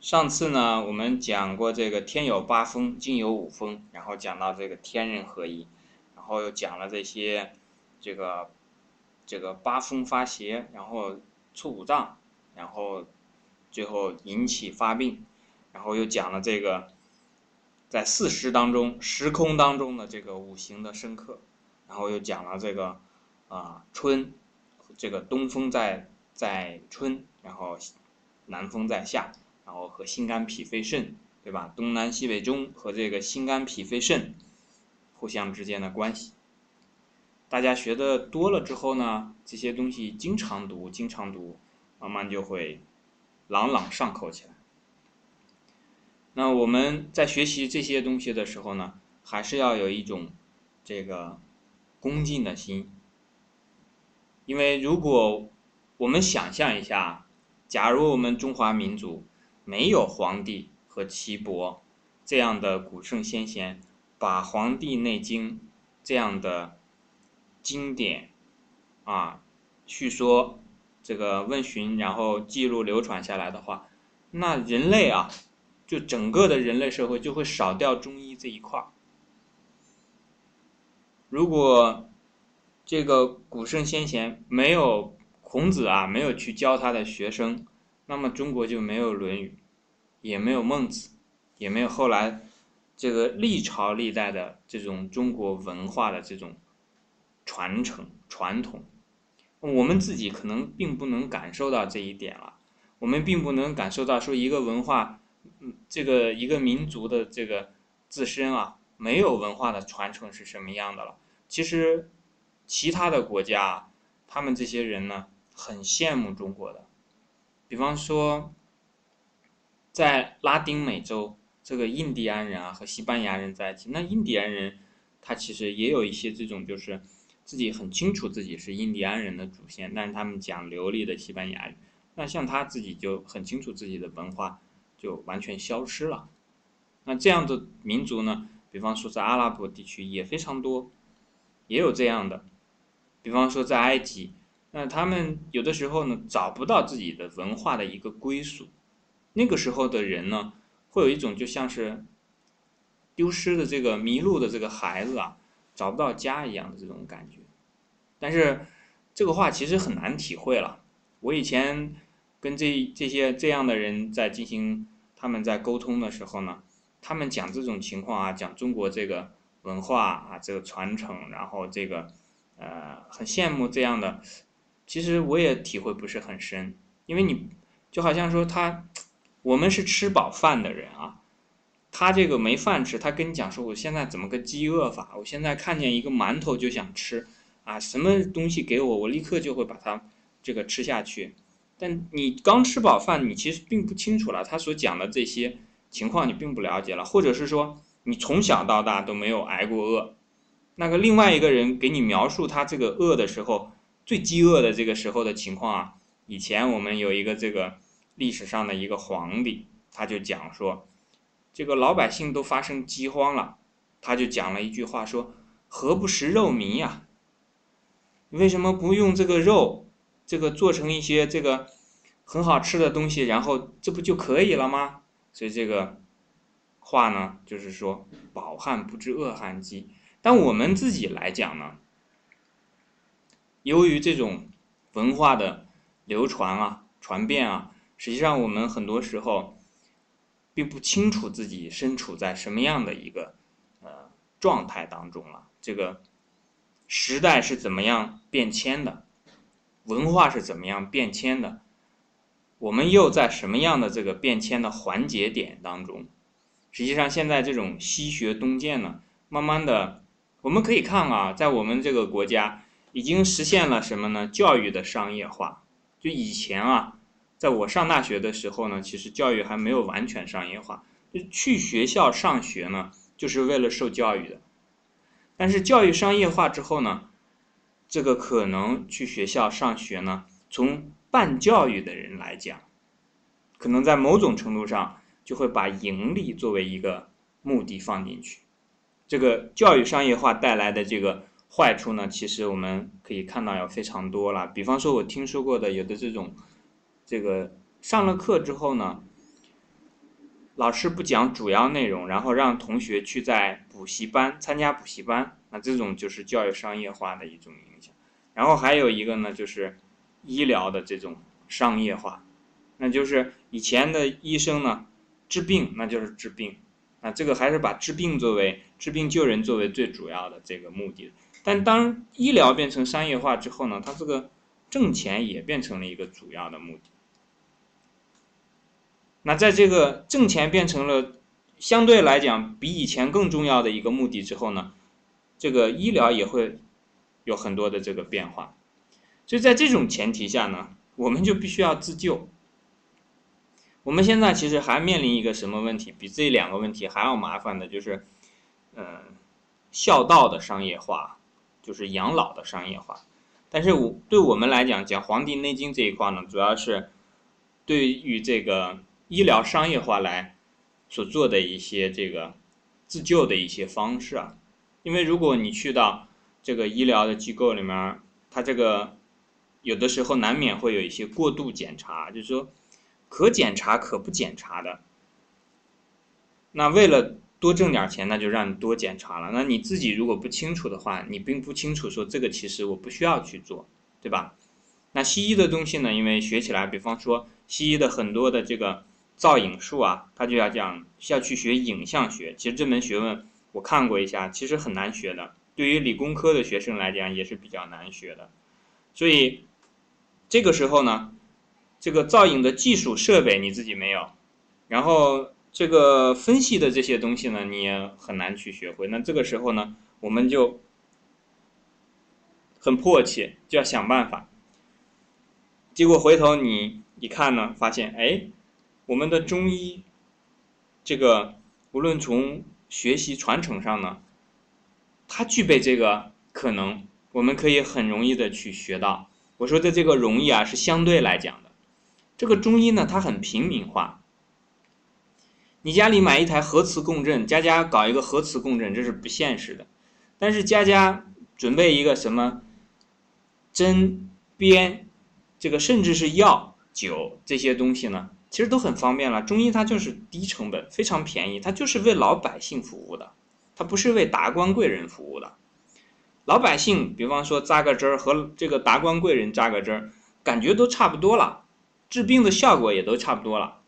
上次呢，我们讲过这个天有八风，金有五风，然后讲到这个天人合一，然后又讲了这些这个这个八风发邪，然后出五脏，然后最后引起发病，然后又讲了这个在四时当中时空当中的这个五行的深刻，然后又讲了这个啊春，这个东风在在春，然后南风在夏。然后和心肝脾肺肾，对吧？东南西北中和这个心肝脾肺肾互相之间的关系，大家学的多了之后呢，这些东西经常读，经常读，慢慢就会朗朗上口起来。那我们在学习这些东西的时候呢，还是要有一种这个恭敬的心，因为如果我们想象一下，假如我们中华民族。没有皇帝和岐伯这样的古圣先贤，把《黄帝内经》这样的经典啊叙说这个问询，然后记录流传下来的话，那人类啊，就整个的人类社会就会少掉中医这一块儿。如果这个古圣先贤没有孔子啊，没有去教他的学生，那么中国就没有《论语》。也没有孟子，也没有后来这个历朝历代的这种中国文化的这种传承传统，我们自己可能并不能感受到这一点了。我们并不能感受到说一个文化，这个一个民族的这个自身啊，没有文化的传承是什么样的了。其实，其他的国家，他们这些人呢，很羡慕中国的，比方说。在拉丁美洲，这个印第安人啊和西班牙人在一起。那印第安人，他其实也有一些这种，就是自己很清楚自己是印第安人的祖先，但是他们讲流利的西班牙语。那像他自己就很清楚自己的文化就完全消失了。那这样的民族呢，比方说在阿拉伯地区也非常多，也有这样的。比方说在埃及，那他们有的时候呢找不到自己的文化的一个归属。那个时候的人呢，会有一种就像是丢失的这个迷路的这个孩子啊，找不到家一样的这种感觉。但是这个话其实很难体会了。我以前跟这这些这样的人在进行他们在沟通的时候呢，他们讲这种情况啊，讲中国这个文化啊，这个传承，然后这个呃很羡慕这样的，其实我也体会不是很深，因为你就好像说他。我们是吃饱饭的人啊，他这个没饭吃，他跟你讲说我现在怎么个饥饿法？我现在看见一个馒头就想吃，啊，什么东西给我，我立刻就会把它这个吃下去。但你刚吃饱饭，你其实并不清楚了，他所讲的这些情况你并不了解了，或者是说你从小到大都没有挨过饿。那个另外一个人给你描述他这个饿的时候，最饥饿的这个时候的情况啊，以前我们有一个这个。历史上的一个皇帝，他就讲说，这个老百姓都发生饥荒了，他就讲了一句话说：“何不食肉糜呀？为什么不用这个肉，这个做成一些这个很好吃的东西，然后这不就可以了吗？”所以这个话呢，就是说饱汉不知饿汉饥。但我们自己来讲呢，由于这种文化的流传啊、传遍啊。实际上，我们很多时候并不清楚自己身处在什么样的一个呃状态当中了。这个时代是怎么样变迁的，文化是怎么样变迁的，我们又在什么样的这个变迁的环节点当中？实际上，现在这种西学东渐呢，慢慢的，我们可以看啊，在我们这个国家已经实现了什么呢？教育的商业化。就以前啊。在我上大学的时候呢，其实教育还没有完全商业化。就去学校上学呢，就是为了受教育的。但是教育商业化之后呢，这个可能去学校上学呢，从办教育的人来讲，可能在某种程度上就会把盈利作为一个目的放进去。这个教育商业化带来的这个坏处呢，其实我们可以看到有非常多了。比方说，我听说过的有的这种。这个上了课之后呢，老师不讲主要内容，然后让同学去在补习班参加补习班，那这种就是教育商业化的一种影响。然后还有一个呢，就是医疗的这种商业化，那就是以前的医生呢治病，那就是治病，那，这个还是把治病作为治病救人作为最主要的这个目的。但当医疗变成商业化之后呢，它这个挣钱也变成了一个主要的目的。那在这个挣钱变成了相对来讲比以前更重要的一个目的之后呢，这个医疗也会有很多的这个变化。所以在这种前提下呢，我们就必须要自救。我们现在其实还面临一个什么问题？比这两个问题还要麻烦的就是，嗯，孝道的商业化，就是养老的商业化。但是我对我们来讲，讲《黄帝内经》这一块呢，主要是对于这个。医疗商业化来所做的一些这个自救的一些方式啊，因为如果你去到这个医疗的机构里面，它这个有的时候难免会有一些过度检查，就是说可检查可不检查的。那为了多挣点钱，那就让你多检查了。那你自己如果不清楚的话，你并不清楚说这个其实我不需要去做，对吧？那西医的东西呢，因为学起来，比方说西医的很多的这个。造影术啊，他就要讲要去学影像学。其实这门学问我看过一下，其实很难学的。对于理工科的学生来讲，也是比较难学的。所以这个时候呢，这个造影的技术设备你自己没有，然后这个分析的这些东西呢，你也很难去学会。那这个时候呢，我们就很迫切，就要想办法。结果回头你一看呢，发现哎。我们的中医，这个无论从学习传承上呢，它具备这个可能，我们可以很容易的去学到。我说的这个容易啊，是相对来讲的。这个中医呢，它很平民化。你家里买一台核磁共振，家家搞一个核磁共振，这是不现实的。但是家家准备一个什么针、鞭，这个甚至是药、酒这些东西呢？其实都很方便了，中医它就是低成本，非常便宜，它就是为老百姓服务的，它不是为达官贵人服务的。老百姓，比方说扎个针儿和这个达官贵人扎个针儿，感觉都差不多了，治病的效果也都差不多了。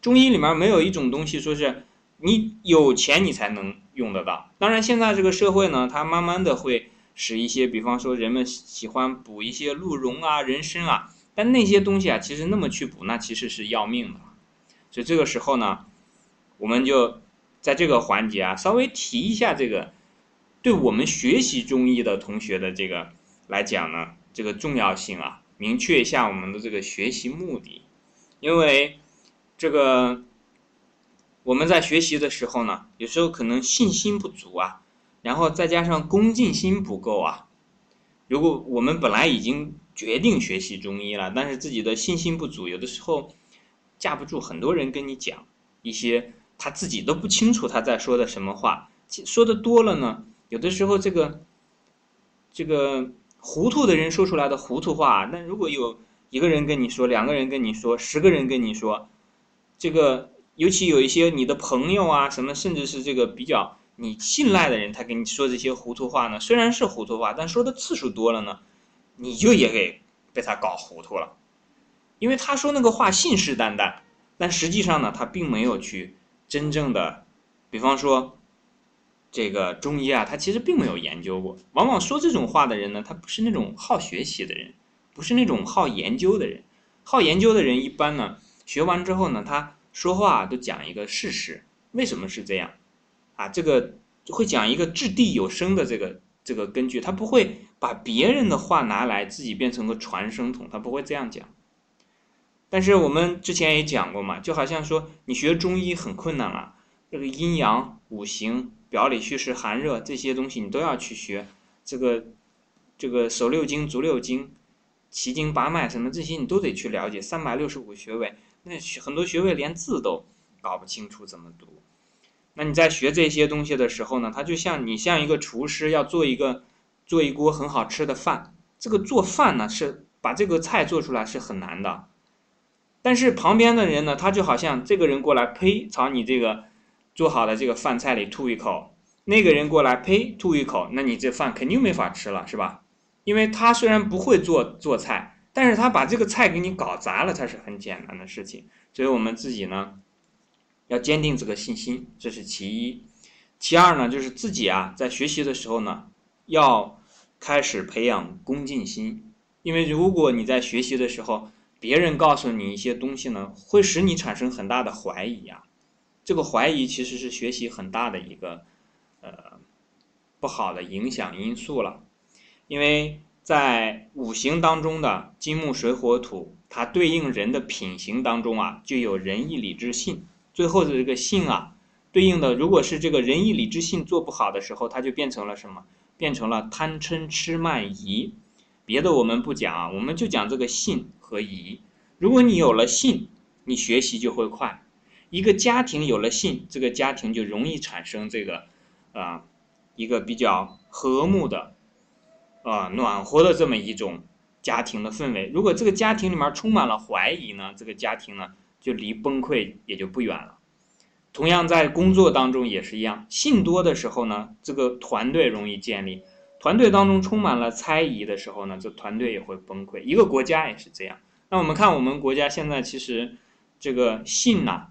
中医里面没有一种东西说是你有钱你才能用得到。当然，现在这个社会呢，它慢慢的会使一些，比方说人们喜欢补一些鹿茸啊、人参啊。但那些东西啊，其实那么去补，那其实是要命的。所以这个时候呢，我们就在这个环节啊，稍微提一下这个，对我们学习中医的同学的这个来讲呢，这个重要性啊，明确一下我们的这个学习目的。因为这个我们在学习的时候呢，有时候可能信心不足啊，然后再加上恭敬心不够啊。如果我们本来已经决定学习中医了，但是自己的信心不足，有的时候架不住很多人跟你讲一些他自己都不清楚他在说的什么话，说的多了呢，有的时候这个这个糊涂的人说出来的糊涂话，那如果有一个人跟你说，两个人跟你说，十个人跟你说，这个尤其有一些你的朋友啊什么，甚至是这个比较你信赖的人，他跟你说这些糊涂话呢，虽然是糊涂话，但说的次数多了呢。你就也给被他搞糊涂了，因为他说那个话信誓旦旦，但实际上呢，他并没有去真正的，比方说，这个中医啊，他其实并没有研究过。往往说这种话的人呢，他不是那种好学习的人，不是那种好研究的人。好研究的人一般呢，学完之后呢，他说话都讲一个事实，为什么是这样？啊，这个会讲一个掷地有声的这个。这个根据他不会把别人的话拿来自己变成个传声筒，他不会这样讲。但是我们之前也讲过嘛，就好像说你学中医很困难了，这个阴阳五行、表里虚实寒热这些东西你都要去学，这个这个手六经、足六经、奇经八脉什么这些你都得去了解。三百六十五穴位，那很多穴位连字都搞不清楚怎么读。那你在学这些东西的时候呢，它就像你像一个厨师要做一个做一锅很好吃的饭，这个做饭呢是把这个菜做出来是很难的。但是旁边的人呢，他就好像这个人过来，呸，朝你这个做好的这个饭菜里吐一口；那个人过来，呸，吐一口，那你这饭肯定没法吃了，是吧？因为他虽然不会做做菜，但是他把这个菜给你搞砸了，才是很简单的事情。所以我们自己呢，要坚定这个信心，这是其一。其二呢，就是自己啊，在学习的时候呢，要开始培养恭敬心。因为如果你在学习的时候，别人告诉你一些东西呢，会使你产生很大的怀疑啊。这个怀疑其实是学习很大的一个呃不好的影响因素了。因为在五行当中的金木水火土，它对应人的品行当中啊，就有仁义礼智信。最后的这个信啊。对应的，如果是这个仁义礼智信做不好的时候，它就变成了什么？变成了贪嗔痴慢疑。别的我们不讲啊，我们就讲这个信和疑。如果你有了信，你学习就会快。一个家庭有了信，这个家庭就容易产生这个啊一个比较和睦的啊暖和的这么一种家庭的氛围。如果这个家庭里面充满了怀疑呢，这个家庭呢就离崩溃也就不远了。同样在工作当中也是一样，信多的时候呢，这个团队容易建立；团队当中充满了猜疑的时候呢，这团队也会崩溃。一个国家也是这样。那我们看我们国家现在其实这个信呐，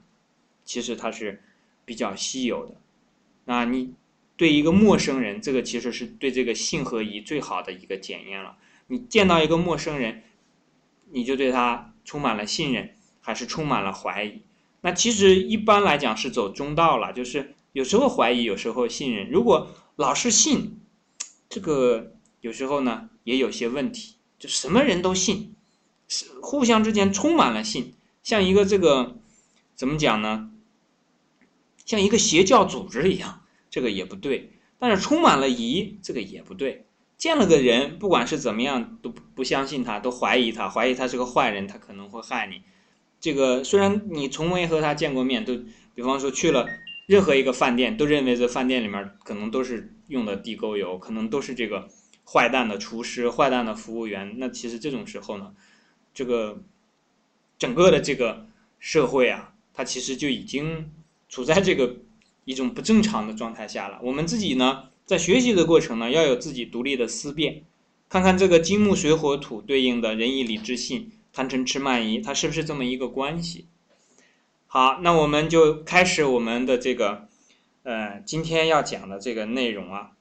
其实它是比较稀有的。那你对一个陌生人，这个其实是对这个信和疑最好的一个检验了。你见到一个陌生人，你就对他充满了信任，还是充满了怀疑？那其实一般来讲是走中道了，就是有时候怀疑，有时候信任。如果老是信，这个有时候呢也有些问题，就什么人都信，是互相之间充满了信，像一个这个怎么讲呢？像一个邪教组织一样，这个也不对。但是充满了疑，这个也不对。见了个人，不管是怎么样，都不相信他，都怀疑他，怀疑他是个坏人，他可能会害你。这个虽然你从没和他见过面，都比方说去了任何一个饭店，都认为这饭店里面可能都是用的地沟油，可能都是这个坏蛋的厨师、坏蛋的服务员。那其实这种时候呢，这个整个的这个社会啊，它其实就已经处在这个一种不正常的状态下了。我们自己呢，在学习的过程呢，要有自己独立的思辨，看看这个金木水火土对应的仁义礼智信。贪嗔痴慢疑，它是不是这么一个关系？好，那我们就开始我们的这个，呃，今天要讲的这个内容啊。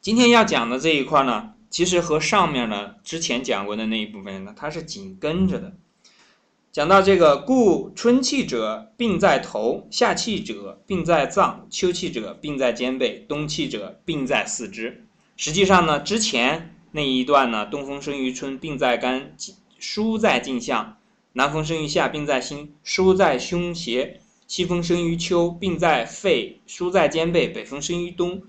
今天要讲的这一块呢，其实和上面呢之前讲过的那一部分呢，它是紧跟着的。讲到这个，故春气者病在头，夏气者病在脏，秋气者病在肩背，冬气者病在四肢。实际上呢，之前那一段呢，东风生于春，病在肝。疏在颈项，南风生于夏，病在心；疏在胸胁，西风生于秋，病在肺；疏在肩背，北风生于冬，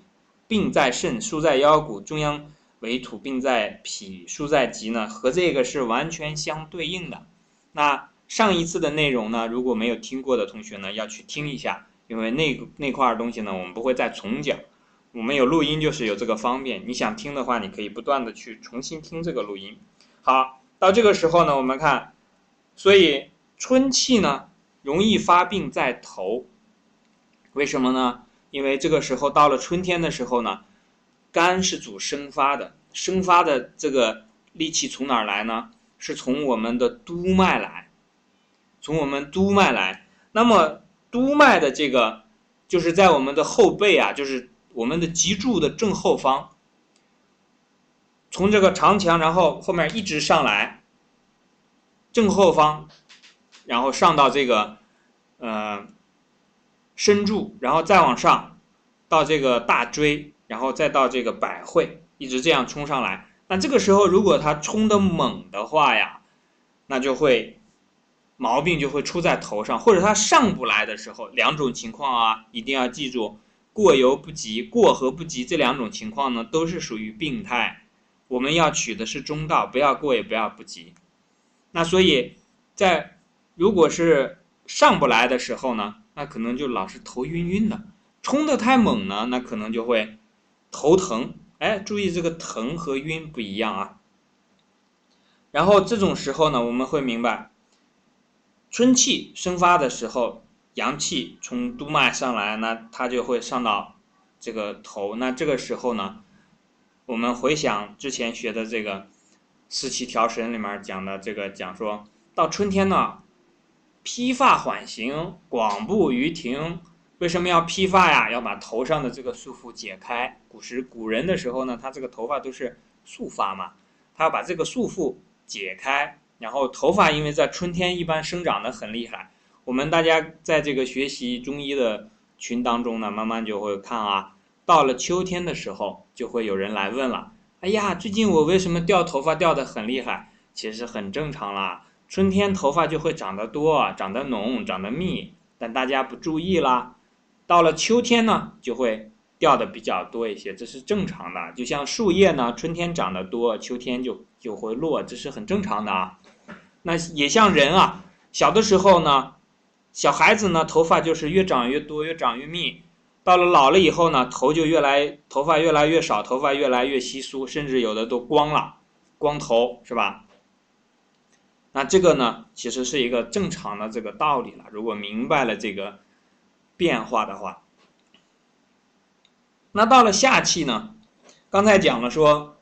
病在肾；疏在腰骨，中央为土，病在脾；疏在脊呢，和这个是完全相对应的。那上一次的内容呢，如果没有听过的同学呢，要去听一下，因为那那块东西呢，我们不会再重讲。我们有录音，就是有这个方便。你想听的话，你可以不断的去重新听这个录音。好。到这个时候呢，我们看，所以春气呢容易发病在头，为什么呢？因为这个时候到了春天的时候呢，肝是主生发的，生发的这个力气从哪儿来呢？是从我们的督脉来，从我们督脉来。那么督脉的这个就是在我们的后背啊，就是我们的脊柱的正后方。从这个长墙，然后后面一直上来，正后方，然后上到这个，呃，身柱，然后再往上，到这个大椎，然后再到这个百会，一直这样冲上来。那这个时候，如果他冲的猛的话呀，那就会毛病就会出在头上，或者他上不来的时候，两种情况啊，一定要记住，过犹不及，过和不及这两种情况呢，都是属于病态。我们要取的是中道，不要过也不要不及。那所以，在如果是上不来的时候呢，那可能就老是头晕晕的。冲的太猛呢，那可能就会头疼。哎，注意这个疼和晕不一样啊。然后这种时候呢，我们会明白，春气生发的时候，阳气从督脉上来，那它就会上到这个头。那这个时候呢，我们回想之前学的这个四气调神里面讲的这个讲说，到春天呢，披发缓行，广步于庭。为什么要披发呀？要把头上的这个束缚解开。古时古人的时候呢，他这个头发都是束发嘛，他要把这个束缚解开。然后头发因为在春天一般生长的很厉害，我们大家在这个学习中医的群当中呢，慢慢就会看啊，到了秋天的时候，就会有人来问了。哎呀，最近我为什么掉头发掉的很厉害？其实很正常啦，春天头发就会长得多，长得浓，长得密，但大家不注意啦。到了秋天呢，就会掉的比较多一些，这是正常的。就像树叶呢，春天长得多，秋天就就会落，这是很正常的啊。那也像人啊，小的时候呢，小孩子呢，头发就是越长越多，越长越密。到了老了以后呢，头就越来头发越来越少，头发越来越稀疏，甚至有的都光了，光头是吧？那这个呢，其实是一个正常的这个道理了。如果明白了这个。变化的话，那到了夏气呢？刚才讲了说，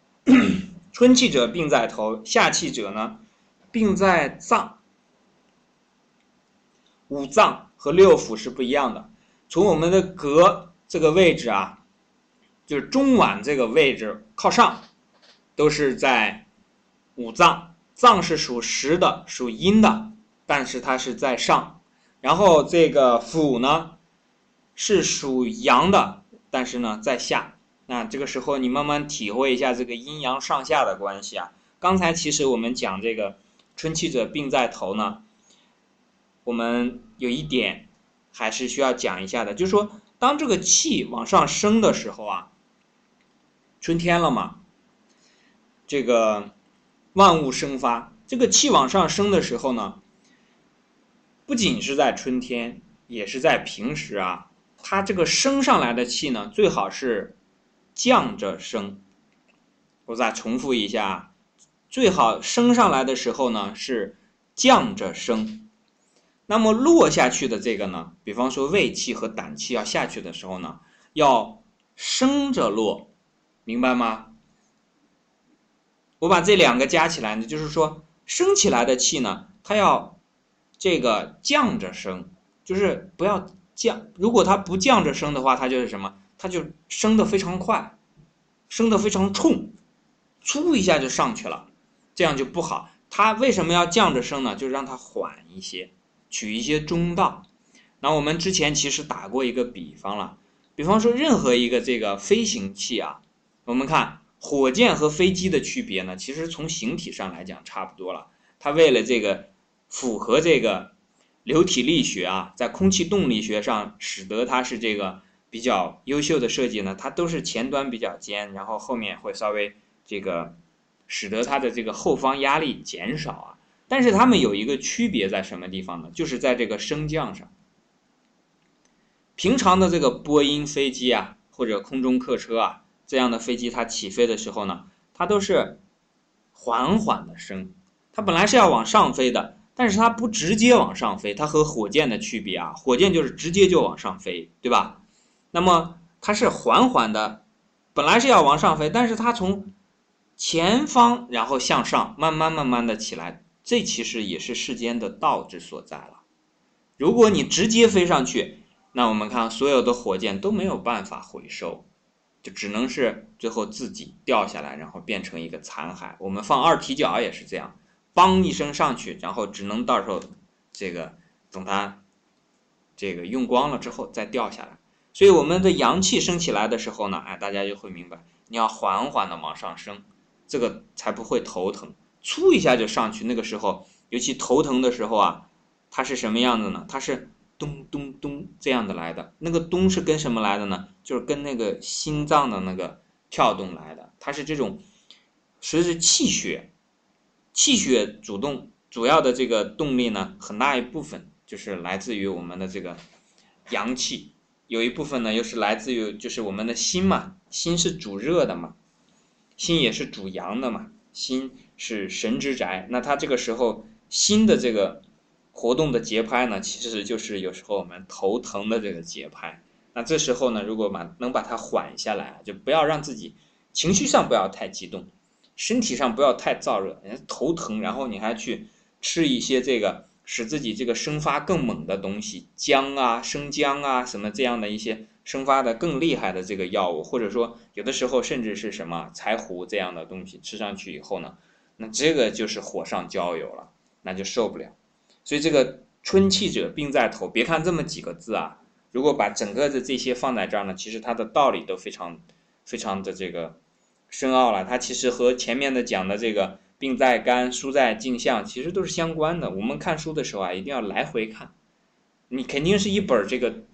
春气者病在头，夏气者呢病在脏。五脏和六腑是不一样的。从我们的膈这个位置啊，就是中脘这个位置靠上，都是在五脏。脏是属实的，属阴的，但是它是在上。然后这个腑呢？是属阳的，但是呢，在下。那这个时候，你慢慢体会一下这个阴阳上下的关系啊。刚才其实我们讲这个春气者病在头呢，我们有一点还是需要讲一下的，就是说，当这个气往上升的时候啊，春天了嘛，这个万物生发，这个气往上升的时候呢，不仅是在春天，也是在平时啊。它这个升上来的气呢，最好是降着升。我再重复一下，最好升上来的时候呢是降着升。那么落下去的这个呢，比方说胃气和胆气要下去的时候呢，要升着落，明白吗？我把这两个加起来呢，就是说升起来的气呢，它要这个降着升，就是不要。降，如果它不降着升的话，它就是什么？它就升得非常快，升得非常冲，嗖一下就上去了，这样就不好。它为什么要降着升呢？就让它缓一些，取一些中道。那我们之前其实打过一个比方了，比方说任何一个这个飞行器啊，我们看火箭和飞机的区别呢，其实从形体上来讲差不多了。它为了这个符合这个。流体力学啊，在空气动力学上，使得它是这个比较优秀的设计呢。它都是前端比较尖，然后后面会稍微这个，使得它的这个后方压力减少啊。但是它们有一个区别在什么地方呢？就是在这个升降上。平常的这个波音飞机啊，或者空中客车啊这样的飞机，它起飞的时候呢，它都是缓缓的升，它本来是要往上飞的。但是它不直接往上飞，它和火箭的区别啊，火箭就是直接就往上飞，对吧？那么它是缓缓的，本来是要往上飞，但是它从前方然后向上，慢慢慢慢的起来，这其实也是世间的道之所在了。如果你直接飞上去，那我们看所有的火箭都没有办法回收，就只能是最后自己掉下来，然后变成一个残骸。我们放二踢脚也是这样。梆一声上去，然后只能到时候，这个等它这个用光了之后再掉下来。所以我们的阳气升起来的时候呢，哎，大家就会明白，你要缓缓的往上升，这个才不会头疼。粗一下就上去，那个时候尤其头疼的时候啊，它是什么样子呢？它是咚咚咚这样的来的。那个咚是跟什么来的呢？就是跟那个心脏的那个跳动来的。它是这种，随着气血。气血主动主要的这个动力呢，很大一部分就是来自于我们的这个阳气，有一部分呢又是来自于就是我们的心嘛，心是主热的嘛，心也是主阳的嘛，心是神之宅，那它这个时候新的这个活动的节拍呢，其实就是有时候我们头疼的这个节拍。那这时候呢，如果把能把它缓下来，就不要让自己情绪上不要太激动，身体上不要太燥热，人头疼，然后你还去吃一些这个使自己这个生发更猛的东西，姜啊、生姜啊什么这样的一些生发的更厉害的这个药物，或者说有的时候甚至是什么柴胡这样的东西吃上去以后呢，那这个就是火上浇油了，那就受不了。所以这个春气者病在头，别看这么几个字啊。如果把整个的这些放在这儿呢，其实它的道理都非常、非常的这个深奥了。它其实和前面的讲的这个“病在肝，书在镜像”其实都是相关的。我们看书的时候啊，一定要来回看。你肯定是一本这个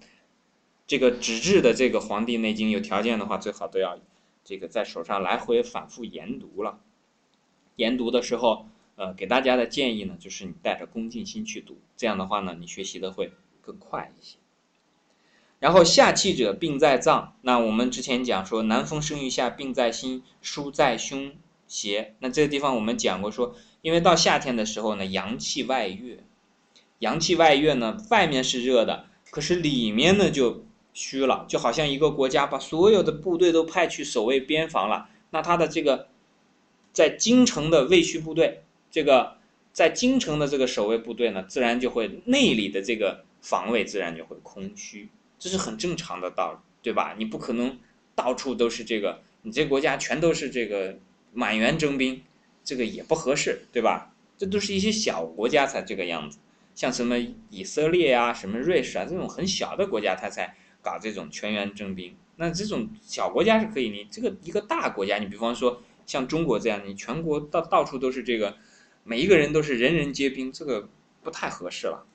这个纸质的这个《黄帝内经》，有条件的话，最好都要这个在手上来回反复研读了。研读的时候，呃，给大家的建议呢，就是你带着恭敬心去读，这样的话呢，你学习的会更快一些。然后夏气者病在脏，那我们之前讲说南风生于夏，病在心，疏在胸胁。那这个地方我们讲过说，因为到夏天的时候呢，阳气外越，阳气外越呢，外面是热的，可是里面呢就虚了，就好像一个国家把所有的部队都派去守卫边防了，那他的这个在京城的卫戍部队，这个在京城的这个守卫部队呢，自然就会内里的这个防卫自然就会空虚。这是很正常的道理，对吧？你不可能到处都是这个，你这国家全都是这个满员征兵，这个也不合适，对吧？这都是一些小国家才这个样子，像什么以色列啊、什么瑞士啊这种很小的国家，他才搞这种全员征兵。那这种小国家是可以，你这个一个大国家，你比方说像中国这样，你全国到到处都是这个，每一个人都是人人皆兵，这个不太合适了。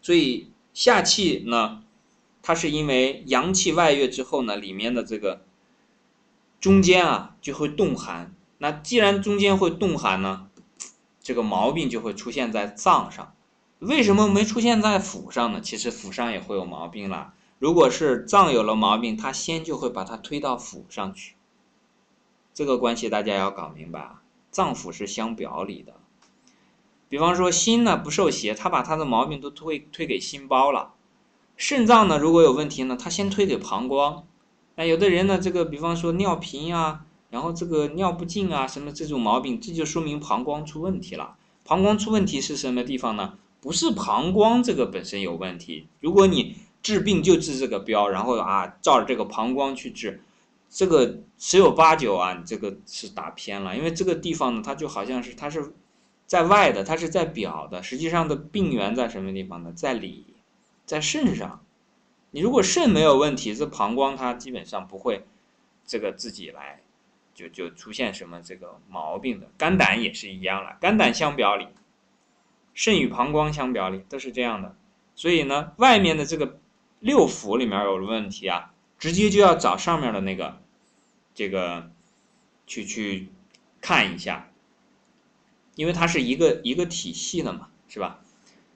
所以。夏气呢，它是因为阳气外越之后呢，里面的这个中间啊就会冻寒。那既然中间会冻寒呢，这个毛病就会出现在脏上。为什么没出现在腑上呢？其实腑上也会有毛病了。如果是脏有了毛病，它先就会把它推到腑上去。这个关系大家要搞明白啊，脏腑是相表里的。比方说心呢不受邪，他把他的毛病都推推给心包了。肾脏呢如果有问题呢，他先推给膀胱。那有的人呢，这个比方说尿频呀，然后这个尿不尽啊，什么这种毛病，这就说明膀胱出问题了。膀胱出问题是什么地方呢？不是膀胱这个本身有问题。如果你治病就治这个标，然后啊照着这个膀胱去治，这个十有八九啊，你这个是打偏了。因为这个地方呢，它就好像是它是。在外的，它是在表的，实际上的病源在什么地方呢？在里，在肾上。你如果肾没有问题，这膀胱它基本上不会这个自己来，就就出现什么这个毛病的。肝胆也是一样了，肝胆相表里，肾与膀胱相表里，都是这样的。所以呢，外面的这个六腑里面有了问题啊，直接就要找上面的那个这个去去看一下。因为它是一个一个体系的嘛，是吧？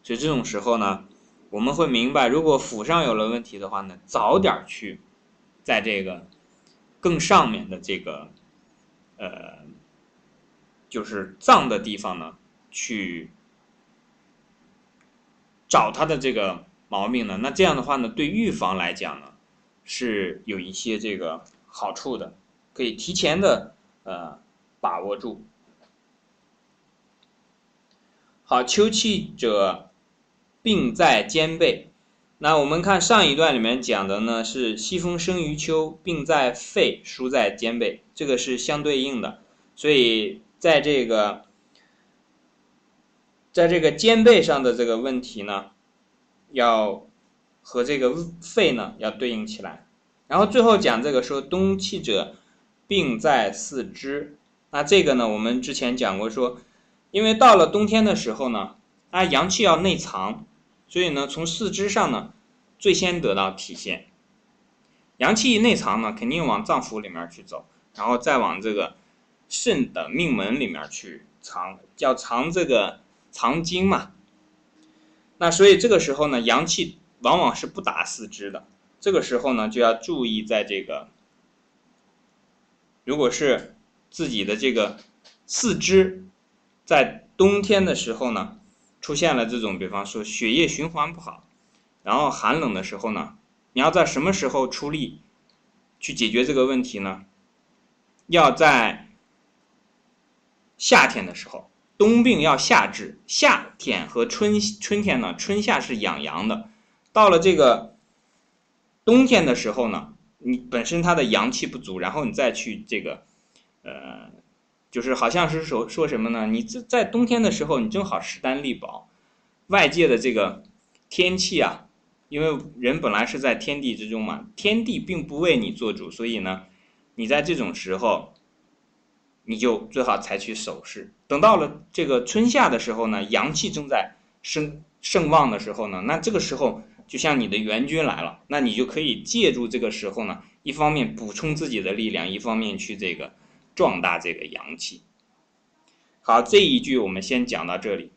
所以这种时候呢，我们会明白，如果腑上有了问题的话呢，早点去，在这个更上面的这个呃，就是脏的地方呢，去找他的这个毛病呢。那这样的话呢，对预防来讲呢，是有一些这个好处的，可以提前的呃把握住。好，秋气者，病在肩背。那我们看上一段里面讲的呢，是西风生于秋，病在肺，疏在肩背，这个是相对应的。所以在这个，在这个肩背上的这个问题呢，要和这个肺呢要对应起来。然后最后讲这个说冬气者，病在四肢。那这个呢，我们之前讲过说。因为到了冬天的时候呢，啊，阳气要内藏，所以呢，从四肢上呢，最先得到体现。阳气内藏呢，肯定往脏腑里面去走，然后再往这个肾的命门里面去藏，叫藏这个藏精嘛。那所以这个时候呢，阳气往往是不打四肢的，这个时候呢，就要注意在这个，如果是自己的这个四肢。在冬天的时候呢，出现了这种，比方说血液循环不好，然后寒冷的时候呢，你要在什么时候出力去解决这个问题呢？要在夏天的时候，冬病要夏治。夏天和春春天呢，春夏是养阳的，到了这个冬天的时候呢，你本身它的阳气不足，然后你再去这个，呃。就是好像是说说什么呢？你这在冬天的时候，你正好势单力薄，外界的这个天气啊，因为人本来是在天地之中嘛，天地并不为你做主，所以呢，你在这种时候，你就最好采取守势。等到了这个春夏的时候呢，阳气正在盛盛旺的时候呢，那这个时候就像你的援军来了，那你就可以借助这个时候呢，一方面补充自己的力量，一方面去这个。壮大这个阳气。好，这一句我们先讲到这里。